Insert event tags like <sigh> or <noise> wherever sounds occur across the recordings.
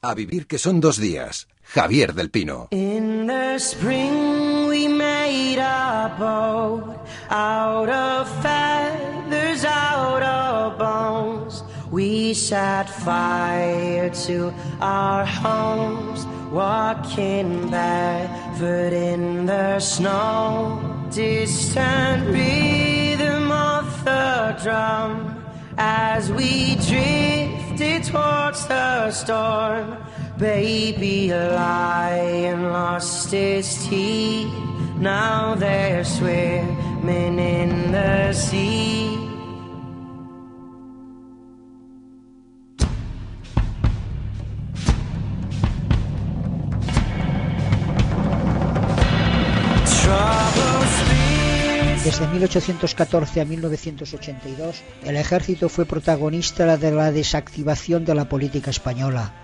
A vivir que son dos días. Javier del Pino. In the spring we made a boat out of feathers, out of bones. We set fire to our homes, walking barefoot in the snow. Distant rhythm of the drum as we towards the storm. Baby a lion lost his teeth. Now they're swimming in the sea. Desde 1814 a 1982, el ejército fue protagonista de la desactivación de la política española.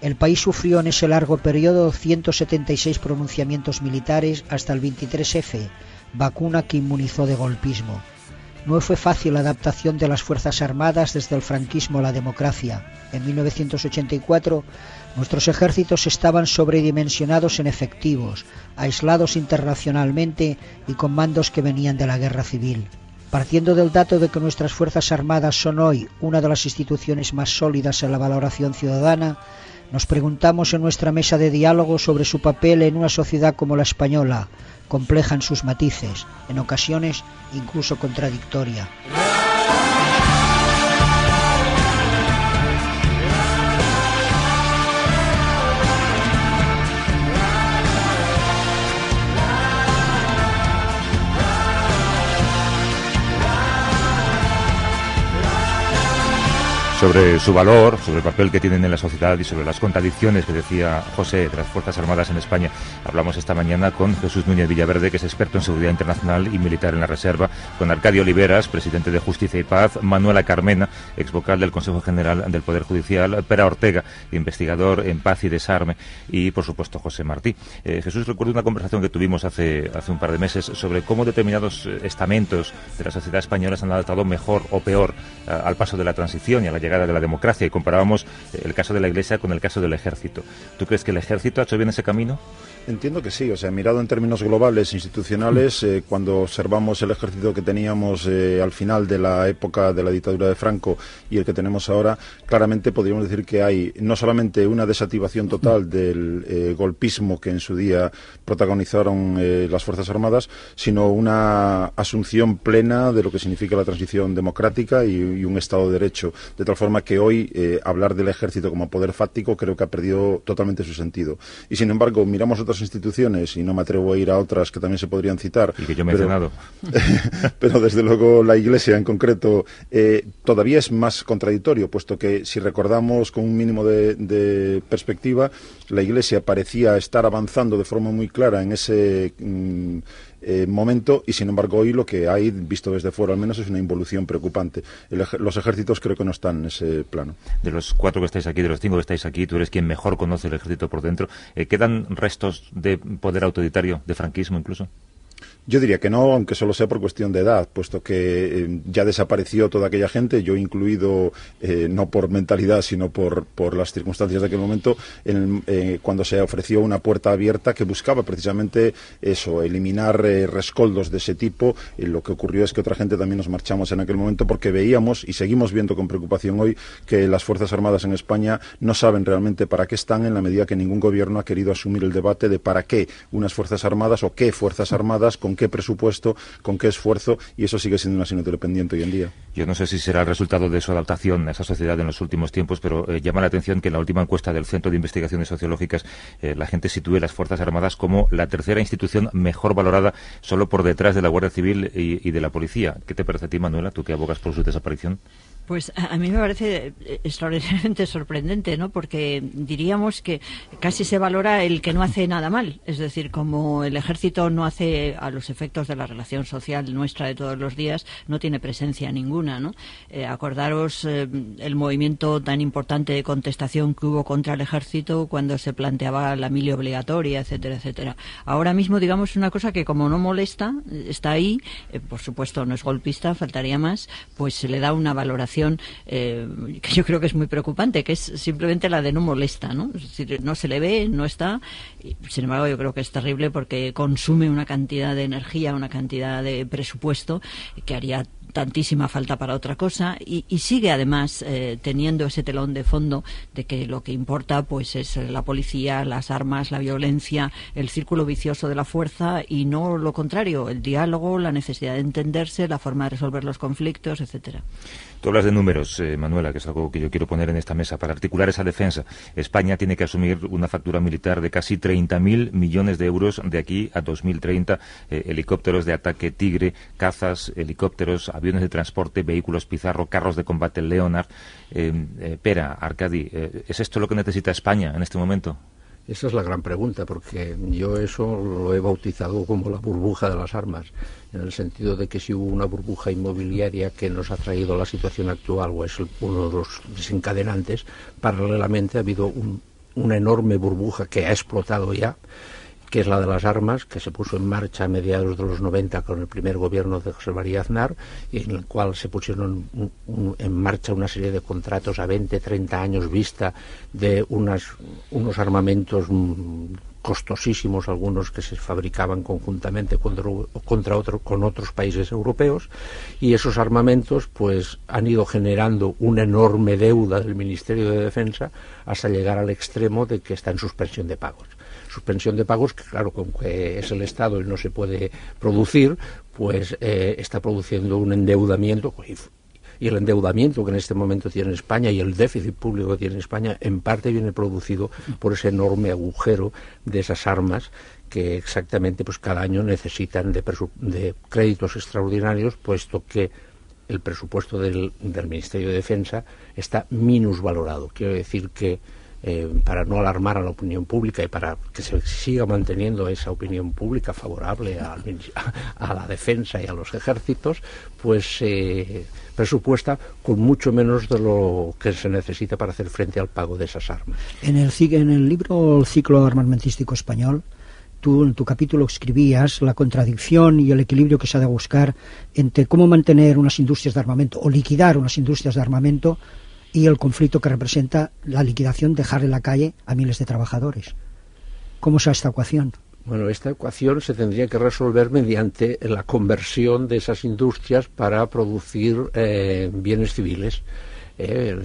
El país sufrió en ese largo periodo 176 pronunciamientos militares hasta el 23F, vacuna que inmunizó de golpismo. No fue fácil la adaptación de las Fuerzas Armadas desde el franquismo a la democracia. En 1984 nuestros ejércitos estaban sobredimensionados en efectivos, aislados internacionalmente y con mandos que venían de la guerra civil. Partiendo del dato de que nuestras Fuerzas Armadas son hoy una de las instituciones más sólidas en la valoración ciudadana, nos preguntamos en nuestra mesa de diálogo sobre su papel en una sociedad como la española, compleja en sus matices, en ocasiones incluso contradictoria. Sobre su valor, sobre el papel que tienen en la sociedad y sobre las contradicciones que decía José de las Fuerzas Armadas en España. Hablamos esta mañana con Jesús Núñez Villaverde, que es experto en seguridad internacional y militar en la Reserva, con Arcadio Oliveras, presidente de Justicia y Paz, Manuela Carmena, ex vocal del Consejo General del Poder Judicial, Pera Ortega, investigador en paz y desarme, y por supuesto José Martí. Eh, Jesús, recuerdo una conversación que tuvimos hace, hace un par de meses sobre cómo determinados estamentos de la sociedad española se han adaptado mejor o peor eh, al paso de la transición y a la llegada de la democracia y comparábamos el caso de la Iglesia con el caso del ejército. ¿Tú crees que el ejército ha hecho bien ese camino? Entiendo que sí, o sea, mirado en términos globales, institucionales, eh, cuando observamos el ejército que teníamos eh, al final de la época de la dictadura de Franco y el que tenemos ahora, claramente podríamos decir que hay no solamente una desactivación total del eh, golpismo que en su día protagonizaron las Fuerzas Armadas, sino una asunción plena de lo que significa la transición democrática y, y un Estado de Derecho, de tal forma que hoy hablar del ejército como poder fáctico creo que ha perdido totalmente su sentido. Y sin embargo, miramos otras instituciones, y no me atrevo a ir a otras que también se podrían citar. Y que yo he mencionado. <laughs> Pero, desde luego la Iglesia en concreto eh, todavía es más contradictorio, puesto que si recordamos con un mínimo de, de, perspectiva, la Iglesia parecía estar avanzando de forma muy clara en ese. Mm, eh, momento y sin embargo hoy lo que hay, visto desde fuera al menos, es una involución preocupante. El, los ejércitos creo que no están en ese plano. De los cuatro que estáis aquí, de los cinco que estáis aquí, tú eres quien mejor conoce el ejército por dentro. Eh, ¿Quedan restos de poder autoritario, de franquismo incluso? Yo diría que no, aunque solo sea por cuestión de edad, puesto que eh, ya desapareció toda aquella gente, yo incluido, eh, no por mentalidad, sino por, por, las circunstancias de aquel momento, en, eh, cuando se ofreció una puerta abierta que buscaba precisamente eso, eliminar eh, rescoldos de ese tipo. lo que ocurrió es que otra gente también nos marchamos en aquel momento porque veíamos y seguimos viendo con preocupación hoy que las Fuerzas Armadas en España no saben realmente para qué están en la medida que ningún gobierno ha querido asumir el debate de para qué unas Fuerzas Armadas o qué Fuerzas Armadas, con qué presupuesto, con qué esfuerzo, y eso sigue siendo una asignatura pendiente hoy en día. Yo no sé si será el resultado de su adaptación a esa sociedad en los últimos tiempos, pero eh, llama la atención que en la última encuesta del Centro de Investigaciones Sociológicas eh, la gente sitúe las Fuerzas Armadas como la tercera institución mejor valorada, solo por detrás de la Guardia Civil y, y de la Policía. ¿Qué te parece a ti, Manuela, tú que abogas por su desaparición? Pues a mí me parece extraordinariamente <laughs> sorprendente, ¿no? Porque diríamos que casi se valora el que no hace nada mal. Es decir, como el ejército no hace a los efectos de la relación social nuestra de todos los días, no tiene presencia ninguna, ¿no? Eh, acordaros eh, el movimiento tan importante de contestación que hubo contra el ejército cuando se planteaba la mili obligatoria, etcétera, etcétera. Ahora mismo, digamos, una cosa que como no molesta, está ahí, eh, por supuesto no es golpista, faltaría más, pues se le da una valoración situación que yo creo que es muy preocupante, que es simplemente la de no molesta, ¿no? Es decir, no se le ve, no está. sin embargo, yo creo que es terrible porque consume una cantidad de energía, una cantidad de presupuesto que haría tantísima falta para otra cosa y, sigue además eh, teniendo ese telón de fondo de que lo que importa pues es la policía, las armas, la violencia, el círculo vicioso de la fuerza y no lo contrario, el diálogo, la necesidad de entenderse, la forma de resolver los conflictos, etcétera. Tú hablas de números, eh, Manuela, que es algo que yo quiero poner en esta mesa. Para articular esa defensa, España tiene que asumir una factura militar de casi 30.000 millones de euros de aquí a 2030. Eh, helicópteros de ataque Tigre, cazas, helicópteros, aviones de transporte, vehículos Pizarro, carros de combate Leonard. Eh, Pera, Arcadi, ¿es esto lo que necesita España en este momento? Esa es la gran pregunta, porque yo eso lo he bautizado como la burbuja de las armas, en el sentido de que si hubo una burbuja inmobiliaria que nos ha traído a la situación actual o es uno de los desencadenantes, paralelamente ha habido una enorme burbuja que ha explotado ya que es la de las armas, que se puso en marcha a mediados de los 90 con el primer gobierno de José María Aznar, en el cual se pusieron en marcha una serie de contratos a 20, 30 años vista de unos armamentos mm, costosísimos, algunos que se fabricaban conjuntamente contra, contra con otros países europeos, y esos armamentos pues han ido generando una enorme deuda del Ministerio de Defensa hasta llegar al extremo de que está en suspensión de pagos suspensión de pagos, que claro, con que es el Estado y no se puede producir, pues eh, está produciendo un endeudamiento y el endeudamiento que en este momento tiene España y el déficit público que tiene España en parte viene producido por ese enorme agujero de esas armas que exactamente pues cada año necesitan de, de créditos extraordinarios puesto que el presupuesto del, del Ministerio de Defensa está minusvalorado. Quiero decir que eh, para no alarmar a la opinión pública y para que se siga manteniendo esa opinión pública favorable a, <laughs> la defensa y a los ejércitos, pues se presupuesta con mucho menos de lo que se necesita para hacer frente al pago de esas armas. En el, en el libro El ciclo armamentístico español, tú en tu capítulo escribías la contradicción y el equilibrio que se ha de buscar entre cómo mantener unas industrias de armamento o liquidar unas industrias de armamento y el conflicto que representa la liquidación, dejar en la calle a miles de trabajadores. ¿Cómo es esta ecuación? Bueno, esta ecuación se tendría que resolver mediante la conversión de esas industrias para producir eh, bienes civiles. Eh,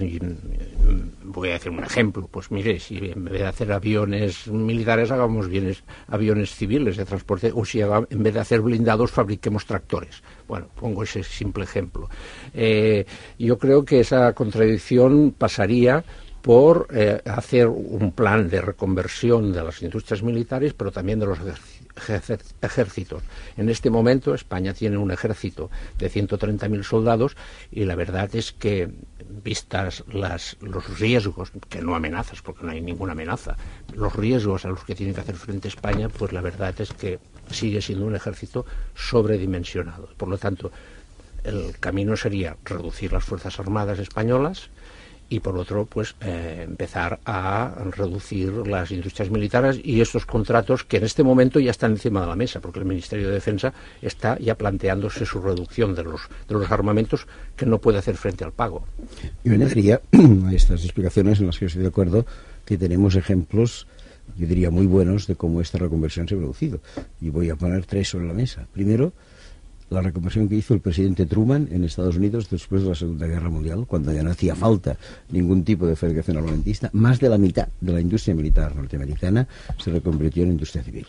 voy a decir un ejemplo, pues mire, si en vez de hacer aviones militares hagamos bienes, aviones civiles de transporte, o si en vez de hacer blindados fabriquemos tractores. Bueno, pongo ese simple ejemplo. Eh, yo creo que esa contradicción pasaría por eh, hacer un plan de reconversión de las industrias militares, pero también de los ejércitos. En este momento España tiene un ejército de 130.000 soldados y la verdad es que vistas las, los riesgos, que no amenazas, porque no hay ninguna amenaza, los riesgos a los que tiene que hacer frente España, pues la verdad es que sigue siendo un ejército sobredimensionado. Por lo tanto, el camino sería reducir las Fuerzas Armadas españolas, y por otro, pues eh, empezar a reducir las industrias militares y estos contratos que en este momento ya están encima de la mesa, porque el Ministerio de Defensa está ya planteándose su reducción de los, de los armamentos que no puede hacer frente al pago. Yo añadiría a estas explicaciones en las que estoy de acuerdo que tenemos ejemplos yo diría muy buenos de cómo esta reconversión se ha producido. Y voy a poner tres sobre la mesa. Primero, la reconversión que hizo el presidente Truman en Estados Unidos después de la Segunda Guerra Mundial, cuando ya no hacía falta ningún tipo de fabricación armamentista, más de la mitad de la industria militar norteamericana se reconvirtió en industria civil.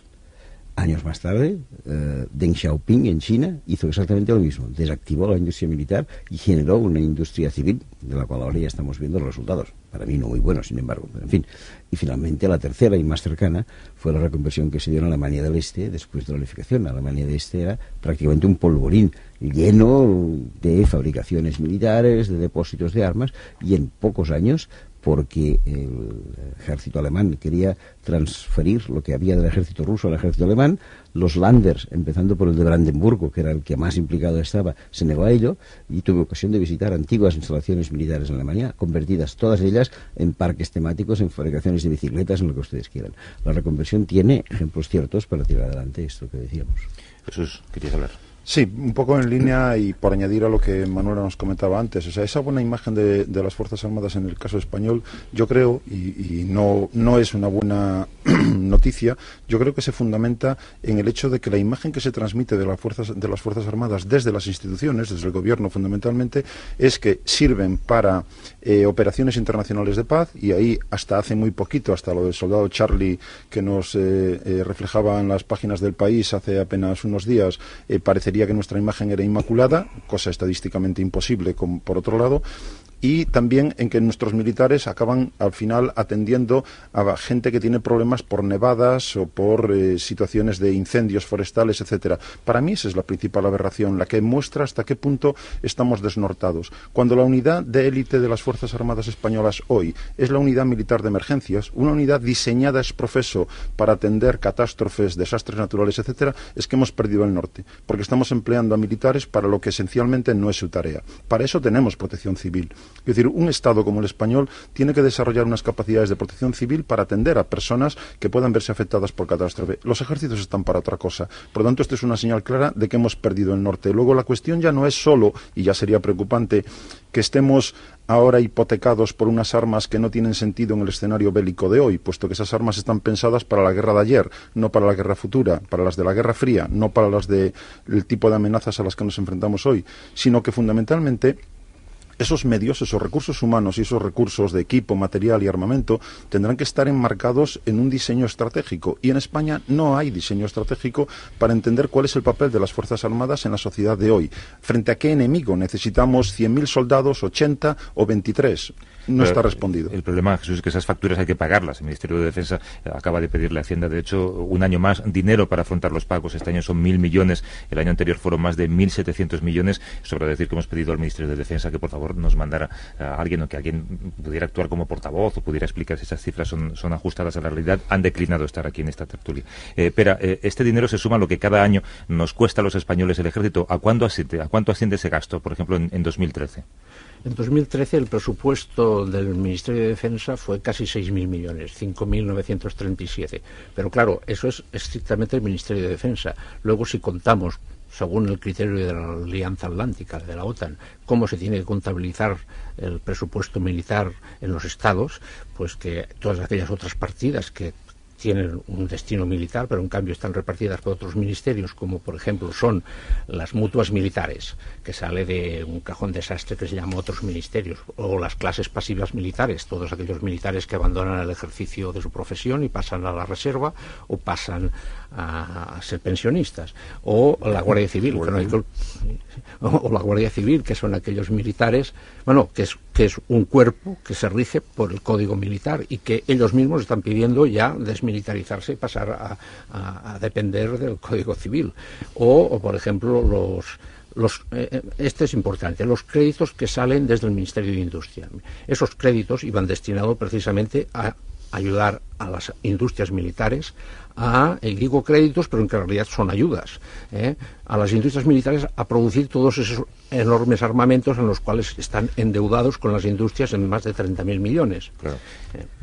Años más tarde, eh, Deng Xiaoping en China hizo exactamente lo mismo. Desactivó la industria militar y generó una industria civil, de la cual ahora ya estamos viendo los resultados. Para mí no muy buenos, sin embargo. Pero en fin. Y finalmente la tercera y más cercana fue la reconversión que se dio en Alemania del Este después de la unificación. Alemania del Este era prácticamente un polvorín lleno de fabricaciones militares, de depósitos de armas, y en pocos años porque el ejército alemán quería transferir lo que había del ejército ruso al ejército alemán. Los Landers, empezando por el de Brandenburgo, que era el que más implicado estaba, se negó a ello y tuve ocasión de visitar antiguas instalaciones militares en Alemania, convertidas todas ellas en parques temáticos, en fabricaciones de bicicletas, en lo que ustedes quieran. La reconversión tiene ejemplos ciertos para tirar adelante esto que decíamos. Jesús, querías hablar. Sí, un poco en línea y por añadir a lo que Manuela nos comentaba antes. O sea, esa buena imagen de, las Fuerzas Armadas en el caso español, yo creo, y, no, no es una buena <clears throat> noticia, yo creo que se fundamenta en el hecho de que la imagen que se transmite de las Fuerzas, de las fuerzas Armadas desde las instituciones, desde el gobierno fundamentalmente, es que sirven para eh, operaciones internacionales de paz, y ahí hasta hace muy poquito, hasta lo del soldado Charlie que nos eh, eh, reflejaba en las páginas del país hace apenas unos días, parecería que nuestra imagen era inmaculada, cosa estadísticamente imposible, por otro lado, y también en que nuestros militares acaban al final atendiendo a gente que tiene problemas por nevadas o por eh, situaciones de incendios forestales, etcétera. Para mí esa es la principal aberración, la que muestra hasta qué punto estamos desnortados. Cuando la unidad de élite de las Fuerzas Armadas españolas hoy es la unidad militar de emergencias, una unidad diseñada es profeso para atender catástrofes, desastres naturales, etcétera, es que hemos perdido el norte, porque estamos empleando a militares para lo que esencialmente no es su tarea. Para eso tenemos protección civil. Es decir, un Estado como el español tiene que desarrollar unas capacidades de protección civil para atender a personas que puedan verse afectadas por catástrofe. Los ejércitos están para otra cosa. Por lo tanto, esto es una señal clara de que hemos perdido el norte. Luego, la cuestión ya no es solo, y ya sería preocupante, que estemos ahora hipotecados por unas armas que no tienen sentido en el escenario bélico de hoy, puesto que esas armas están pensadas para la guerra de ayer, no para la guerra futura, para las de la guerra fría, no para las del tipo de amenazas a las que nos enfrentamos hoy, sino que fundamentalmente esos medios, esos recursos humanos y esos recursos de equipo, material y armamento tendrán que estar enmarcados en un diseño estratégico. Y en España no hay diseño estratégico para entender cuál es el papel de las Fuerzas Armadas en la sociedad de hoy. ¿Frente a qué enemigo necesitamos 100.000 soldados, 80 o 23? No está respondido. El problema, Jesús, es que esas facturas hay que pagarlas. El Ministerio de Defensa acaba de pedirle a Hacienda, de hecho, un año más dinero para afrontar los pagos. Este año son mil millones, el año anterior fueron más de mil setecientos millones. Sobre decir que hemos pedido al Ministerio de Defensa que por favor nos mandara a alguien o que alguien pudiera actuar como portavoz o pudiera explicar si esas cifras son, son ajustadas a la realidad. Han declinado estar aquí en esta tertulia. Eh, pero eh, este dinero se suma a lo que cada año nos cuesta a los españoles el ejército. ¿A cuánto asciende, a cuánto asciende ese gasto, por ejemplo, en, en 2013? En 2013 el presupuesto del Ministerio de Defensa fue casi 6.000 millones, 5.937. Pero claro, eso es estrictamente el Ministerio de Defensa. Luego, si contamos según el criterio de la Alianza Atlántica, de la OTAN, cómo se tiene que contabilizar el presupuesto militar en los estados, pues que todas aquellas otras partidas que tienen un destino militar, pero en cambio están repartidas por otros ministerios, como por ejemplo son las mutuas militares, que sale de un cajón desastre que se llama otros ministerios, o las clases pasivas militares, todos aquellos militares que abandonan el ejercicio de su profesión y pasan a la reserva o pasan a, ser pensionistas, o la Guardia Civil, <laughs> o, la Guardia Civil, que son aquellos militares, bueno, que es, que es un cuerpo que se rige por el Código Militar y que ellos mismos están pidiendo ya desmilitarizarse y pasar a, depender del Código Civil. O, por ejemplo, los, los, eh, eh, este es importante, los créditos que salen desde el Ministerio de Industria. Esos créditos iban destinados precisamente a ayudar a las industrias militares a, y digo créditos, pero en realidad son ayudas, ¿eh? a las industrias militares a producir todos esos enormes armamentos en los cuales están endeudados con las industrias en más de 30.000 millones.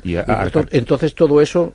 y entonces todo eso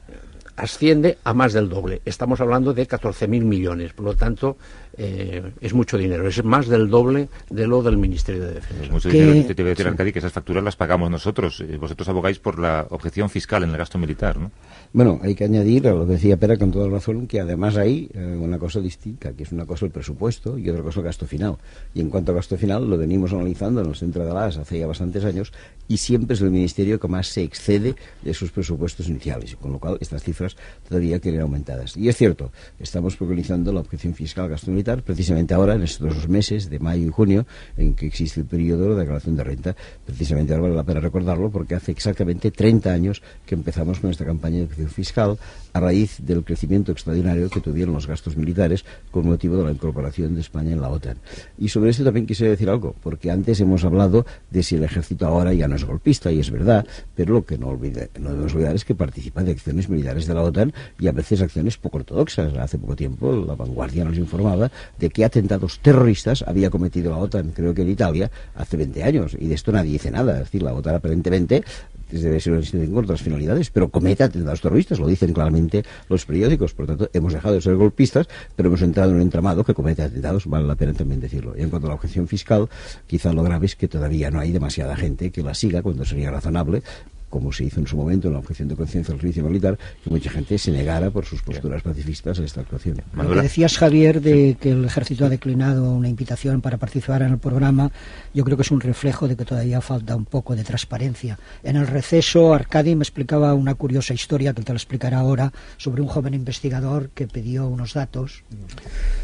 asciende a más del doble. Estamos hablando de 14.000 millones, por lo tanto eh, es mucho dinero, es más del doble de lo del Ministerio de Defensa. Es mucho dinero, te, voy a decir, Arcadi, que esas facturas las pagamos nosotros. Eh, vosotros abogáis por la objeción fiscal en el gasto militar, ¿no? Bueno, hay que añadir a lo que decía Pera con toda razón que además hay eh, una cosa distinta, que es una cosa el presupuesto y otra cosa el gasto final. Y en cuanto al gasto final, lo venimos analizando en el centro de las hace ya bastantes años y siempre es el Ministerio que más se excede de sus presupuestos iniciales, con lo cual estas cifras todavía quieren aumentadas. Y es cierto, estamos preconizando la objeción fiscal gasto militar precisamente ahora, en estos dos meses de mayo y junio, en que existe el periodo de declaración de renta. Precisamente ahora vale la pena recordarlo porque hace exactamente 30 años que empezamos con esta campaña de fiscal a raíz del crecimiento extraordinario que tuvieron los gastos militares con motivo de la incorporación de España en la OTAN. Y sobre esto también quisiera decir algo, porque antes hemos hablado de si el ejército ahora ya no es golpista, y es verdad, pero lo que no, olvide, debemos olvidar es que participa de acciones militares de la OTAN y a veces acciones poco ortodoxas. Hace poco tiempo la vanguardia nos informaba de qué atentados terroristas había cometido la OTAN, creo que en Italia, hace 20 años, y de esto nadie dice nada. Es decir, la OTAN aparentemente debe ser un incidente con otras finalidades, pero comete atentados terroristas, lo dicen claramente los periódicos. Por lo tanto, hemos dejado de ser golpistas, pero hemos entrado en un entramado que comete atentados, vale la pena también decirlo. Y en cuanto a la objeción fiscal, quizá lo grave es que todavía no hay demasiada gente que la siga cuando sería razonable como se hizo en su momento en la objeción de conciencia del servicio militar, que mucha gente se negara por sus posturas pacifistas a esta actuación. Lo que decías, Javier, de que el ejército ha declinado una invitación para participar en el programa, yo creo que es un reflejo de que todavía falta un poco de transparencia. En el receso, Arcadi me explicaba una curiosa historia que te lo explicará ahora sobre un joven investigador que pidió unos datos.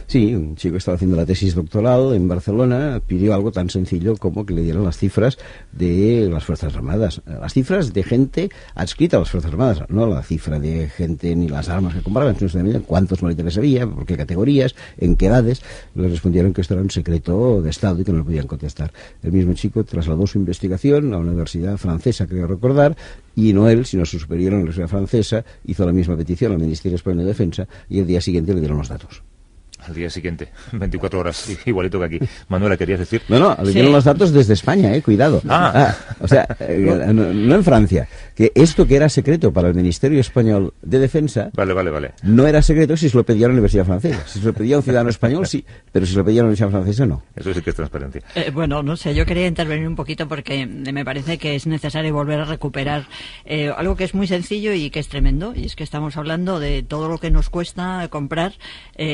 Sí, un chico estaba haciendo la tesis doctoral en Barcelona, pidió algo tan sencillo como que le dieran las cifras de las Fuerzas Armadas. Las cifras de gente adscrita a las Fuerzas Armadas, no la cifra de gente ni las armas que compraban, sino también cuántos militares había, por qué categorías, en qué edades. Le respondieron que esto era un secreto de Estado y que no le podían contestar. El mismo chico trasladó su investigación a una universidad francesa, creo recordar, y no él, sino su superior en la universidad francesa, hizo la misma petición al Ministerio Español de Defensa y el día siguiente le dieron los datos al día siguiente, <laughs> 24 horas, <laughs> igualito que aquí. Manuela, ¿querías decir? No, no, le dieron los datos desde España, eh, cuidado. Ah. ah o sea, <laughs> eh, no. en Francia. Que esto que era secreto para el Ministerio Español de Defensa. Vale, vale, vale. No era secreto si se lo pedía a la Universidad Francesa. Si se lo pedía a un ciudadano español, sí, pero si se lo pedía a la Universidad Francesa, no. Eso sí que es transparencia. Eh, bueno, no sé, yo quería intervenir un poquito porque me parece que es necesario volver a recuperar eh, algo que es muy sencillo y que es tremendo, y es que estamos hablando de todo lo que nos cuesta comprar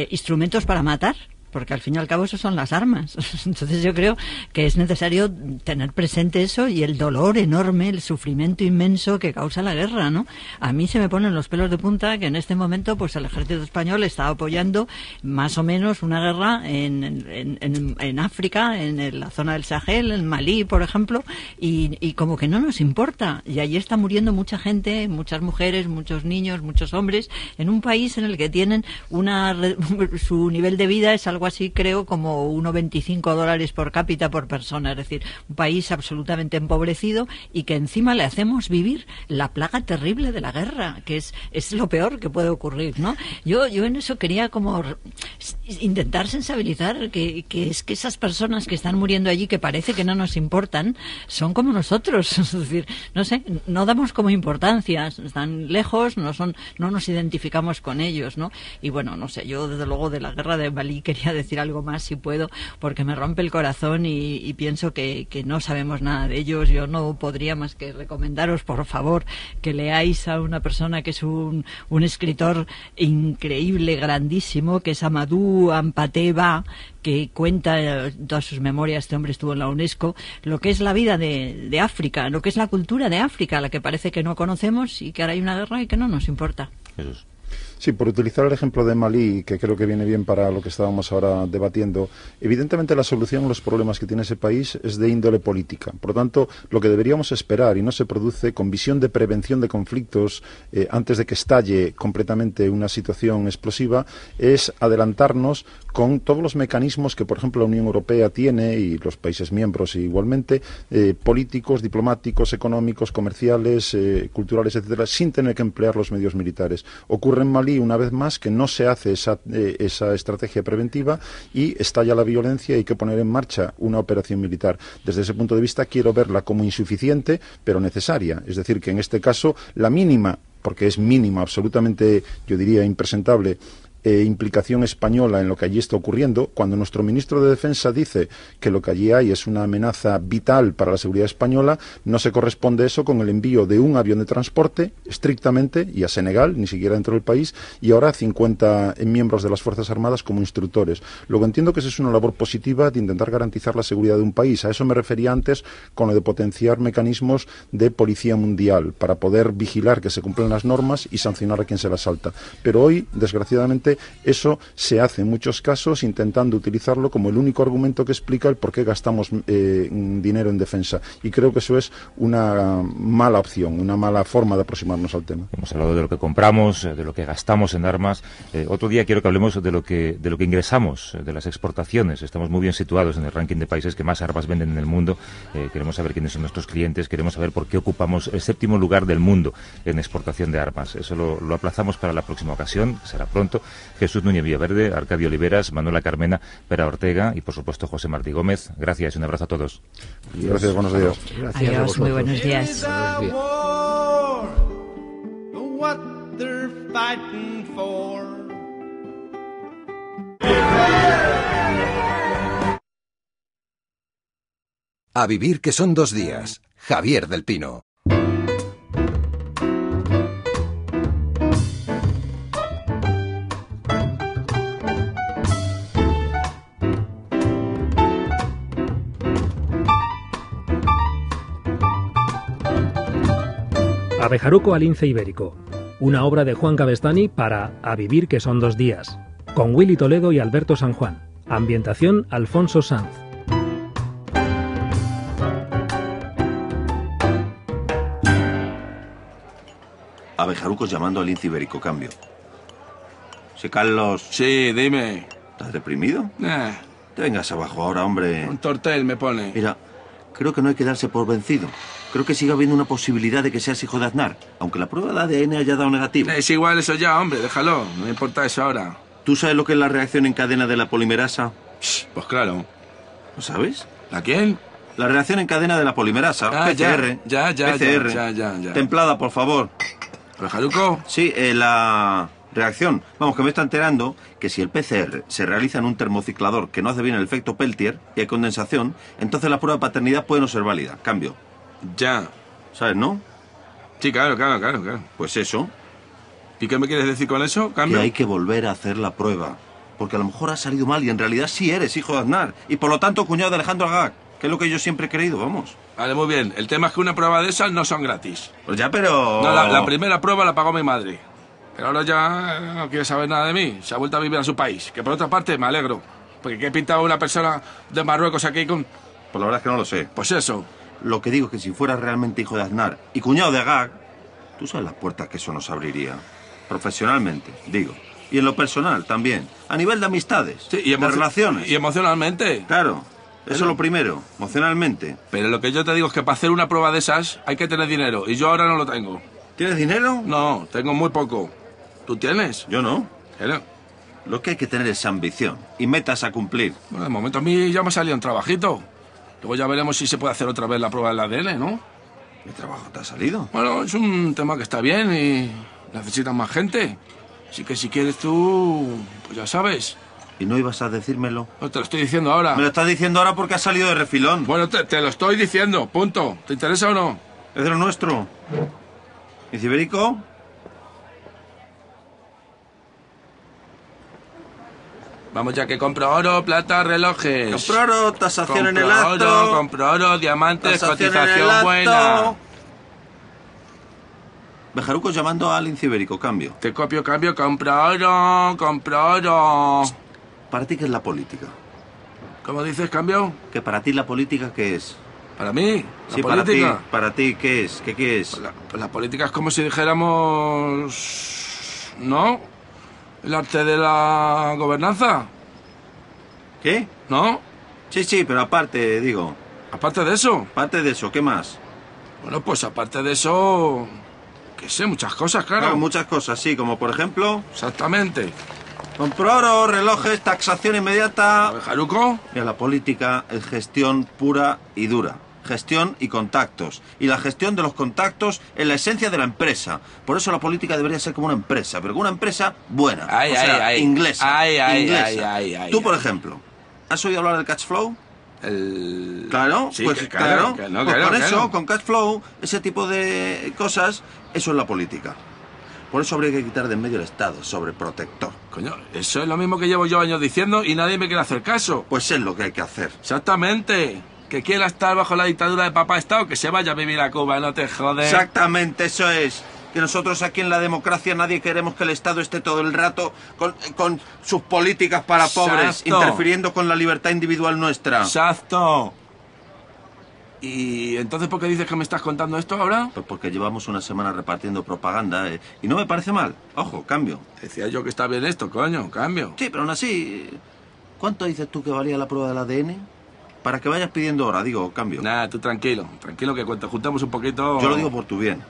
instrumentos para matar porque al fin y al cabo eso son las armas. <laughs> Entonces yo creo que es necesario tener presente eso y el dolor enorme, el sufrimiento inmenso que causa la guerra, ¿no? A mí se me ponen los pelos de punta que en este momento pues el ejército español está apoyando más o menos una guerra en, en, en, África, en la zona del Sahel, en Malí, por ejemplo, y, y como que no nos importa. Y allí está muriendo mucha gente, muchas mujeres, muchos niños, muchos hombres, en un país en el que tienen una <laughs> su nivel de vida es algo algo así, creo, como 1,25 dólares por cápita por persona. Es decir, un país absolutamente empobrecido y que encima le hacemos vivir la plaga terrible de la guerra, que es, es lo peor que puede ocurrir, ¿no? Yo, yo en eso quería como intentar sensibilizar que, que es que esas personas que están muriendo allí, que parece que no nos importan, son como nosotros. <laughs> Es decir, no sé, no damos como importancia, están lejos, no son, no nos identificamos con ellos, ¿no? Y bueno, no sé, yo desde luego de la guerra de Bali quería decir algo más si puedo, porque me rompe el corazón y, pienso que, no sabemos nada de ellos. Yo no podría más que recomendaros, por favor, que leáis a una persona que es un, un escritor increíble, grandísimo, que es Amadou Ampateba, que cuenta eh, todas sus memorias, este hombre estuvo en la UNESCO, lo que es la vida de, de África, lo que es la cultura de África, la que parece que no conocemos y que ahora hay una guerra y que no nos importa. Sí, por utilizar el ejemplo de Malí, que creo que viene bien para lo que estábamos ahora debatiendo, evidentemente la solución a los problemas que tiene ese país es de índole política. Por lo tanto, lo que deberíamos esperar, y no se produce con visión de prevención de conflictos eh, antes de que estalle completamente una situación explosiva, es adelantarnos con todos los mecanismos que, por ejemplo, la Unión Europea tiene y los países miembros igualmente, eh, políticos, diplomáticos, económicos, comerciales, eh, culturales, etcétera, sin tener que emplear los medios militares. Ocurre en una vez más, que no se hace esa, eh, esa estrategia preventiva y estalla la violencia y hay que poner en marcha una operación militar. Desde ese punto de vista, quiero verla como insuficiente, pero necesaria. Es decir, que en este caso, la mínima porque es mínima, absolutamente, yo diría, impresentable, eh, implicación española en lo que allí está ocurriendo, cuando nuestro ministro de Defensa dice que lo que allí hay es una amenaza vital para la seguridad española, no se corresponde eso con el envío de un avión de transporte estrictamente y a Senegal, ni siquiera dentro del país, y ahora 50 miembros de las Fuerzas Armadas como instructores. Luego entiendo que esa es una labor positiva de intentar garantizar la seguridad de un país. A eso me refería antes con lo de potenciar mecanismos de policía mundial para poder vigilar que se cumplen las normas y sancionar a quien se las salta. Pero hoy, desgraciadamente, eso se hace en muchos casos intentando utilizarlo como el único argumento que explica el por qué gastamos eh, dinero en defensa. Y creo que eso es una mala opción, una mala forma de aproximarnos al tema. Hemos hablado de lo que compramos, eh, de lo que gastamos en armas. Eh, otro día quiero que hablemos de lo que, de lo que ingresamos, de las exportaciones. Estamos muy bien situados en el ranking de países que más armas venden en el mundo. queremos saber quiénes son nuestros clientes, queremos saber por qué ocupamos el séptimo lugar del mundo en exportación de armas. Eso lo, lo aplazamos para la próxima ocasión, será pronto. Jesús Núñez Villaverde, Arcadio Oliveras, Manuela Carmena, Pera Ortega y por supuesto José Martí Gómez. Gracias y un abrazo a todos. Gracias, buenos días. Adiós, muy buenos días. A vivir que son dos días. Javier del Pino. Abejaruco al lince ibérico, una obra de Juan Cabestani para A vivir que son dos días, con Willy Toledo y Alberto San Juan. Ambientación Alfonso Sanz. Abejarucos llamando al lince ibérico, cambio. Sí, Carlos. Sí, dime. ¿Estás deprimido? Eh, Te vengas abajo ahora, hombre. un tortel me pone. Mira, creo que no hay que darse por vencido. Creo que sigue habiendo una posibilidad de que seas hijo de Aznar, aunque la prueba de ADN haya dado negativo. Es igual eso ya, hombre, déjalo. No me importa eso ahora. ¿Tú sabes lo que es la reacción en cadena de la polimerasa? Pues claro. ¿Lo sabes? ¿La quién? La reacción en cadena de la polimerasa, Ah, ya, PCR. ya, ya, PCR. ya, ya, ya. Templada, por favor. ¿Abejaruco? Sí, eh, la reacción. Vamos, que me está enterando que si el PCR se realiza en un termociclador que no hace bien el efecto Peltier y hay condensación, entonces la prueba de paternidad puede no ser válida. Cambio. Ya. ¿Sabes, no? Sí, claro, claro, claro, claro. Pues eso. ¿Y qué me quieres decir con eso? Que ¿Cambio? hay que volver a hacer la prueba. Porque a lo mejor ha salido mal y en realidad sí eres hijo de Aznar. Y por lo tanto cuñado de Alejandro Agag. Que es lo que yo siempre he creído, vamos. Vale, muy bien. El tema es que una prueba de esas no son gratis. Pues ya, pero... No, la, la primera prueba la pagó mi madre. Pero ahora ya no quiere saber nada de mí. Se ha vuelto a vivir a su país. Que por otra parte me alegro. Porque ¿qué pintaba una persona de Marruecos aquí con...? Pues la verdad es que no lo sé. Pues eso. Lo que digo es que si fueras realmente hijo de Aznar y cuñado de Agag, tú sabes las puertas que eso nos abriría. Profesionalmente, digo. Y en lo personal también. A nivel de amistades. Sí, y de relaciones. Y emocionalmente. Claro. Eso es lo primero. Emocionalmente. Pero lo que yo te digo es que para hacer una prueba de esas hay que tener dinero. Y yo ahora no lo tengo. ¿Tienes dinero? No, tengo muy poco. ¿Tú tienes? Yo no. Pero, Lo que hay que tener es ambición y metas a cumplir. bueno, de momento a mí ya me ha salido un trabajito. Luego ya veremos si se puede hacer otra vez la prueba del ADN, ¿no? ¿Qué trabajo te ha salido? Bueno, es un tema que está bien y necesitan más gente. Así que si quieres tú, pues ya sabes. ¿Y no ibas a decírmelo? No te lo estoy diciendo ahora. Me lo estás diciendo ahora porque has salido de refilón. Bueno, te, te lo estoy diciendo, punto. ¿Te interesa o no? Es de lo nuestro. ¿Y Ciberico? Vamos ya que compro oro, plata, relojes. Compro oro, tasación en el Compro acto. oro, compro oro, diamantes, Tasación en el cotización acto. buena. Bejarucos llamando al Incibérico, cambio. Te copio, cambio, compro oro, compro oro. ¿Para ti qué es la política? ¿Cómo dices, cambio? ¿Que para ti la política qué es? ¿Para mí? ¿La sí, para ti. política? ¿Para ti qué es? ¿Qué, qué es? La, pues la política es como si dijéramos... ¿No? El arte de la gobernanza, ¿Qué? ¿no? Sí, sí, pero aparte, digo. Aparte de eso. Aparte de eso, ¿qué más? Bueno, pues aparte de eso... Que sé, muchas cosas, claro. Claro, muchas cosas, sí, como por ejemplo... Exactamente. Compro oro, relojes, taxación inmediata... ¿Jaruco? Mira, la política es gestión pura y dura. Gestión y contactos. Y la gestión de los contactos es la esencia de la empresa. Por eso la política debería ser como una empresa, pero como una empresa buena. Ay, o sea, ay, inglesa. Ay, inglesa. ay, Tú, por ejemplo, ¿has oído hablar del cash flow? El... Claro, Sí, pues claro. que no, Pues claro, con claro. eso, con cash flow, ese tipo de cosas, eso es la política. Por eso habría que quitar de en medio el Estado, sobreprotector. Coño, eso es lo mismo que llevo yo años diciendo y nadie me quiere hacer caso. Pues es lo que hay que hacer. Exactamente. Que quiera estar bajo la dictadura de papá Estado, que se vaya a vivir a Cuba, no te jode. Exactamente, eso es. Que nosotros aquí en la democracia nadie queremos que el Estado esté todo el rato con, con sus políticas para pobres, interfiriendo con la libertad individual nuestra. Exacto. ¿Y entonces por qué dices que me estás contando esto ahora? Pues porque llevamos una semana repartiendo propaganda eh, y no me parece mal. Ojo, cambio. Decía yo que está bien esto, coño, cambio. Sí, pero aún así, ¿cuánto dices tú que valía la prueba del ADN? Para que vayas pidiendo hora, digo, cambio. Nada, tú tranquilo, tranquilo que cuando juntemos un poquito... Yo lo digo por tu bien.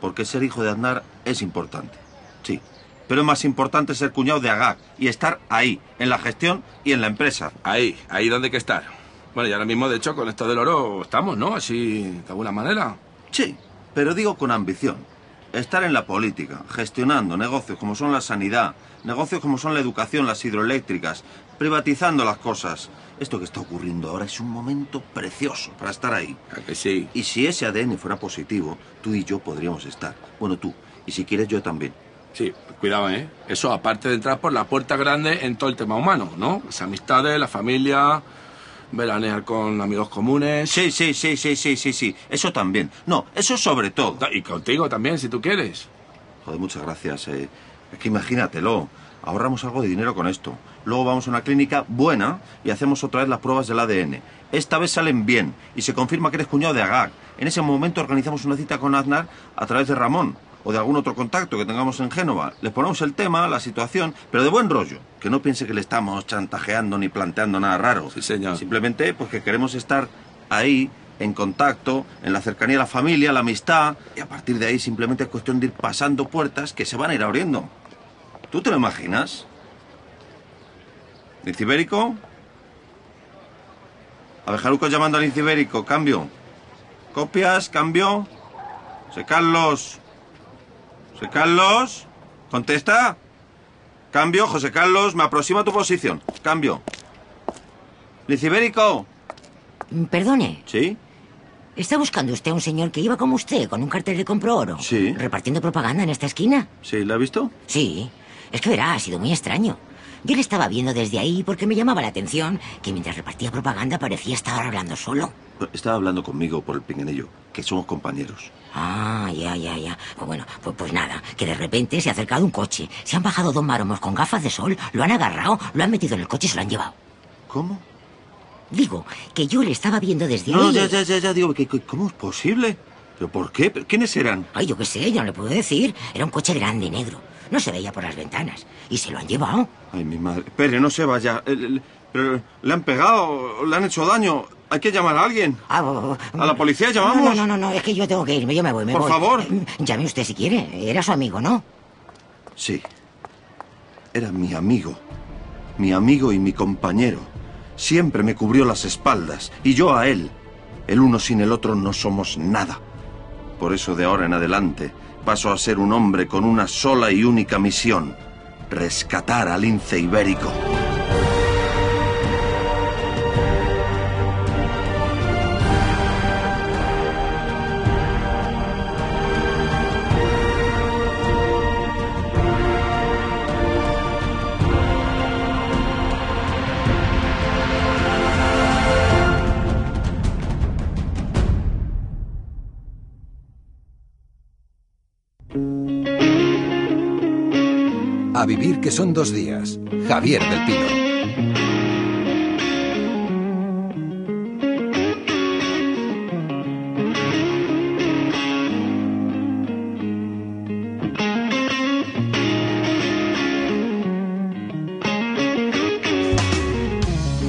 Porque ser hijo de Aznar es importante. Sí. Pero es más importante ser cuñado de Agag y estar ahí, en la gestión y en la empresa. Ahí, ahí donde hay que estar. Bueno, y ahora mismo, de hecho, con esto del oro estamos, ¿no? Así, de alguna manera. Sí, pero digo con ambición. estar en la política, gestionando negocios como son la sanidad, negocios como son la educación, las hidroeléctricas, privatizando las cosas. Esto que está ocurriendo ahora es un momento precioso para estar ahí. que sí? Y si ese ADN fuera positivo, tú y yo podríamos estar. Bueno, tú. Y si quieres, yo también. Sí, cuidado, ¿eh? Eso aparte de entrar por la puerta grande en todo el tema humano, ¿no? Las amistades, la familia, veranear con amigos comunes. Sí, sí, sí, sí, sí, sí, sí. Eso también. No, eso sobre todo. Y contigo también, si tú quieres. Joder, muchas gracias. Eh. Es que imagínatelo. Ahorramos algo de dinero con esto. Luego vamos a una clínica buena y hacemos otra vez las pruebas del ADN. Esta vez salen bien y se confirma que eres cuñado de Agag. En ese momento organizamos una cita con Aznar a través de Ramón o de algún otro contacto que tengamos en Génova. Les ponemos el tema, la situación, pero de buen rollo. Que no piense que le estamos chantajeando ni planteando nada raro. Sí, señor. Simplemente pues que queremos estar ahí, en contacto, en la cercanía de la familia, la amistad, y a partir de ahí simplemente es cuestión de ir pasando puertas que se van a ir abriendo. ¿Tú te lo imaginas? ¿Lince Ibérico? Abejaruco llamando al Lince Ibérico. Cambio. ¿Copias? ¿Cambio? José Carlos. José Carlos. ¿Contesta? Cambio. José Carlos, me aproxima a tu posición. Cambio. Lince Ibérico. Perdone. ¿Sí? ¿Está buscando usted a un señor que iba como usted, con un cartel de compro oro? Sí. ¿Repartiendo propaganda en esta esquina? ¿Sí? ¿La ha visto? Sí. Es que verá, ha sido muy extraño. Yo le estaba viendo desde ahí porque me llamaba la atención que mientras repartía propaganda parecía estar hablando solo. Estaba hablando conmigo por el pinganillo, que somos compañeros. Ah, ya, ya, ya. Pues bueno, pues, pues nada, que de repente se ha acercado un coche. Se han bajado dos maromos con gafas de sol, lo han agarrado, lo han metido en el coche y se lo han llevado. ¿Cómo? Digo, que yo le estaba viendo desde No, ahí. ya, ya, ya, ya, digo, ¿qué- qué- ¿cómo es posible? ¿Pero por qué? ¿Pero ¿Quiénes eran? Ay, yo qué sé, yo no le puedo decir. Era un coche grande, negro. No se veía por las ventanas. Y se lo han llevado. Ay, mi madre. Espere, no se vaya. Pero le han pegado, le han hecho daño. Hay que llamar a alguien. ¿A la policía llamamos? Ah, No, no, no, no, es que yo tengo que irme, yo me voy, me Por voy. favor. Eh, Llame usted si quiere. Era su amigo, ¿no? Sí. Era mi amigo. Mi amigo y mi compañero. Siempre me cubrió las espaldas. Y yo a él. El uno sin el otro no somos nada. Por eso de ahora en adelante paso a ser un hombre con una sola y única misión. Rescatar al lince ibérico. Que son dos días. Javier del Pino.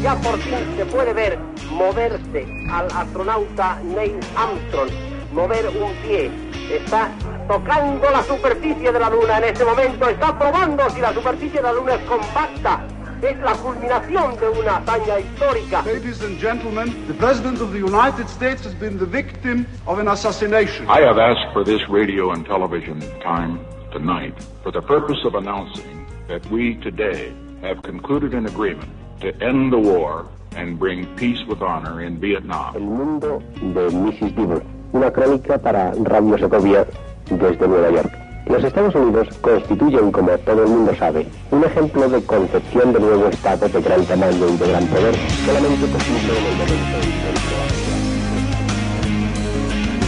Ya por fin se puede ver moverse al astronauta Neil Armstrong, mover un pie. Está tocando la superficie de la Luna en este momento, está probando si la superficie de la Luna es compacta. Es la culminación de una hazaña histórica. Ladies and gentlemen, the President of the United States has been the victim of an assassination. I have asked for this radio and television time tonight for the purpose of announcing that we today have concluded an agreement to end the war and bring peace with honor in Vietnam. El mundo de Mrs. Dibble, una crónica para Radio Segovia desde Nueva York. Los Estados Unidos constituyen, como todo el mundo sabe, un ejemplo de concepción de nuevo Estado de gran tamaño y de gran poder, solamente posible en el momento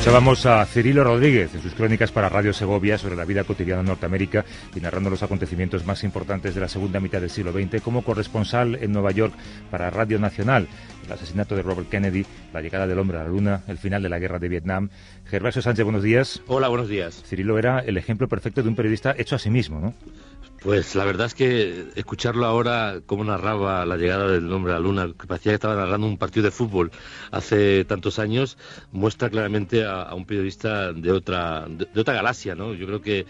Escuchábamos a Cirilo Rodríguez en sus crónicas para Radio Segovia sobre la vida cotidiana en Norteamérica y narrando los acontecimientos más importantes de la segunda mitad del siglo XX como corresponsal en Nueva York para Radio Nacional. El asesinato de Robert Kennedy, la llegada del hombre a la luna, el final de la guerra de Vietnam. Gervasio Sánchez, buenos días. Hola, buenos días. Cirilo era el ejemplo perfecto de un periodista hecho a sí mismo, ¿no? Pues la verdad es que escucharlo ahora, cómo narraba la llegada del hombre a la luna, que parecía que estaba narrando un partido de fútbol hace tantos años, muestra claramente a, un periodista de otra, de otra galaxia, ¿no? Yo creo que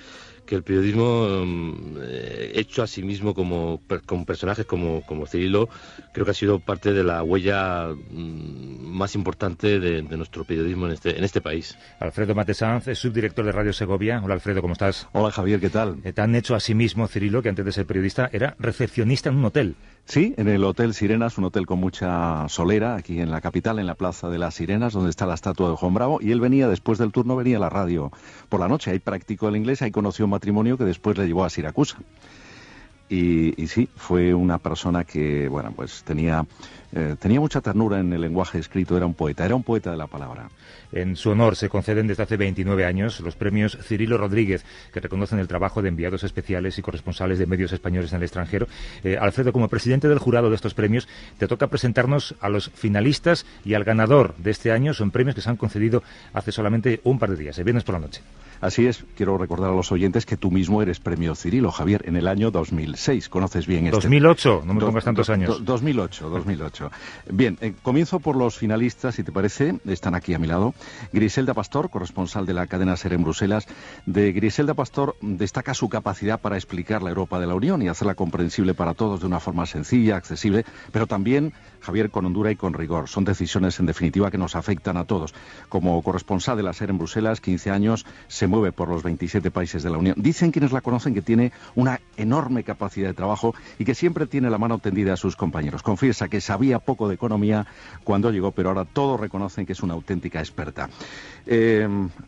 que el periodismo mm, eh, hecho a sí mismo como, con personajes como, como Cirilo, creo que ha sido parte de la huella mm, más importante de, nuestro periodismo en este, en este país. Alfredo Matesanz es subdirector de Radio Segovia. Hola Alfredo, ¿cómo estás? Hola Javier, ¿qué tal? Eh, han hecho a sí mismo Cirilo, que antes de ser periodista era recepcionista en un hotel. Sí, en el Hotel Sirenas, un hotel con mucha solera, aquí en la capital, en la Plaza de las Sirenas, donde está la estatua de Juan Bravo, y él venía, después del turno, venía a la radio por la noche, ahí practicó el inglés, ahí conoció un matrimonio que después le llevó a Siracusa. Y, y sí, fue una persona que, bueno, pues tenía eh, tenía mucha ternura en el lenguaje escrito, era un poeta, era un poeta de la palabra. En su honor se conceden desde hace 29 años los premios Cirilo Rodríguez, que reconocen el trabajo de enviados especiales y corresponsales de medios españoles en el extranjero. Eh, Alfredo, como presidente del jurado de estos premios, te toca presentarnos a los finalistas y al ganador de este año. Son premios que se han concedido hace solamente un par de días, el viernes por la noche. Así es, quiero recordar a los oyentes que tú mismo eres premio Cirilo, Javier, en el año 2006. Conoces bien este. 2008, no me pongas tantos años. 2008, 2008. Bien, eh, comienzo por los finalistas, si te parece. Están aquí a mi lado. Griselda Pastor, corresponsal de la cadena SER en Bruselas. De Griselda Pastor destaca su capacidad para explicar la Europa de la Unión y hacerla comprensible para todos de una forma sencilla, accesible, pero también, Javier, con hondura y con rigor. Son decisiones, en definitiva, que nos afectan a todos. Como corresponsal de la SER en Bruselas, 15 años, se mueve por los 27 países de la Unión. Dicen quienes la conocen que tiene una enorme capacidad de trabajo y que siempre tiene la mano tendida a sus compañeros. Confiesa que sabía poco de economía cuando llegó, pero ahora todos reconocen que es una auténtica experta. Eh,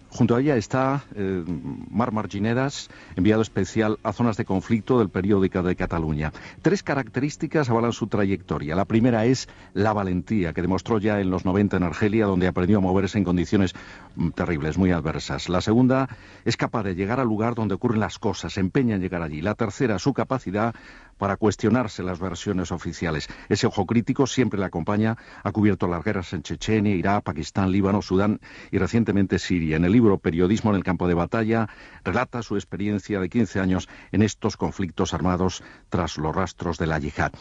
junto a ella está eh, Mar Marginedas, enviado especial a zonas de conflicto del periódico de Cataluña. Tres características avalan su trayectoria. La primera es la valentía que demostró ya en los 90 en Argelia, donde aprendió a moverse en condiciones mm, terribles, muy adversas. La segunda es capaz de llegar al lugar donde ocurren las cosas, se empeña en llegar allí. La tercera, su capacidad para cuestionarse las versiones oficiales. Ese ojo crítico siempre le acompaña, ha cubierto las guerras en Chechenia, Irak, Pakistán, Líbano, Sudán y recientemente Siria. En el libro Periodismo en el campo de batalla relata su experiencia de 15 años en estos conflictos armados tras los rastros de la yihad.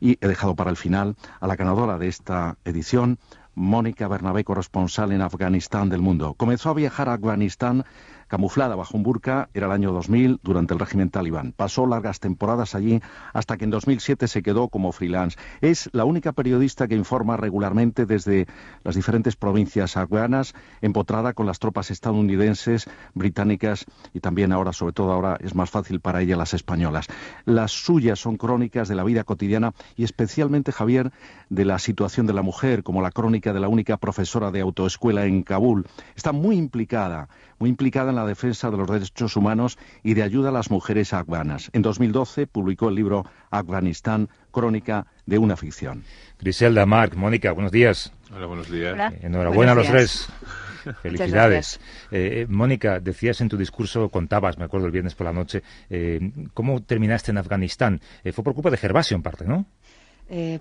Y he dejado para el final a la ganadora de esta edición, Mónica Bernabé, corresponsal en Afganistán del mundo. Comenzó a viajar a Afganistán camuflada bajo un burka, era el año 2000, durante el régimen talibán. Pasó largas temporadas allí hasta que en 2007 se quedó como freelance. Es la única periodista que informa regularmente desde las diferentes provincias afganas, empotrada con las tropas estadounidenses, británicas y también ahora, sobre todo ahora, es más fácil para ella las españolas. Las suyas son crónicas de la vida cotidiana y especialmente, Javier, de la situación de la mujer, como la crónica de la única profesora de autoescuela en Kabul. Está muy implicada, muy implicada en la defensa de los derechos humanos y de ayuda a las mujeres afganas. En 2012 publicó el libro Afganistán, crónica de una ficción. Griselda, Marc, Mónica, buenos días. Hola, buenos días. enhorabuena a los tres. <laughs> Felicidades. Eh, eh, Mónica, decías en tu discurso, contabas, me acuerdo el viernes por la noche, eh, cómo terminaste en Afganistán. fue por culpa de Gervasio en parte, ¿no?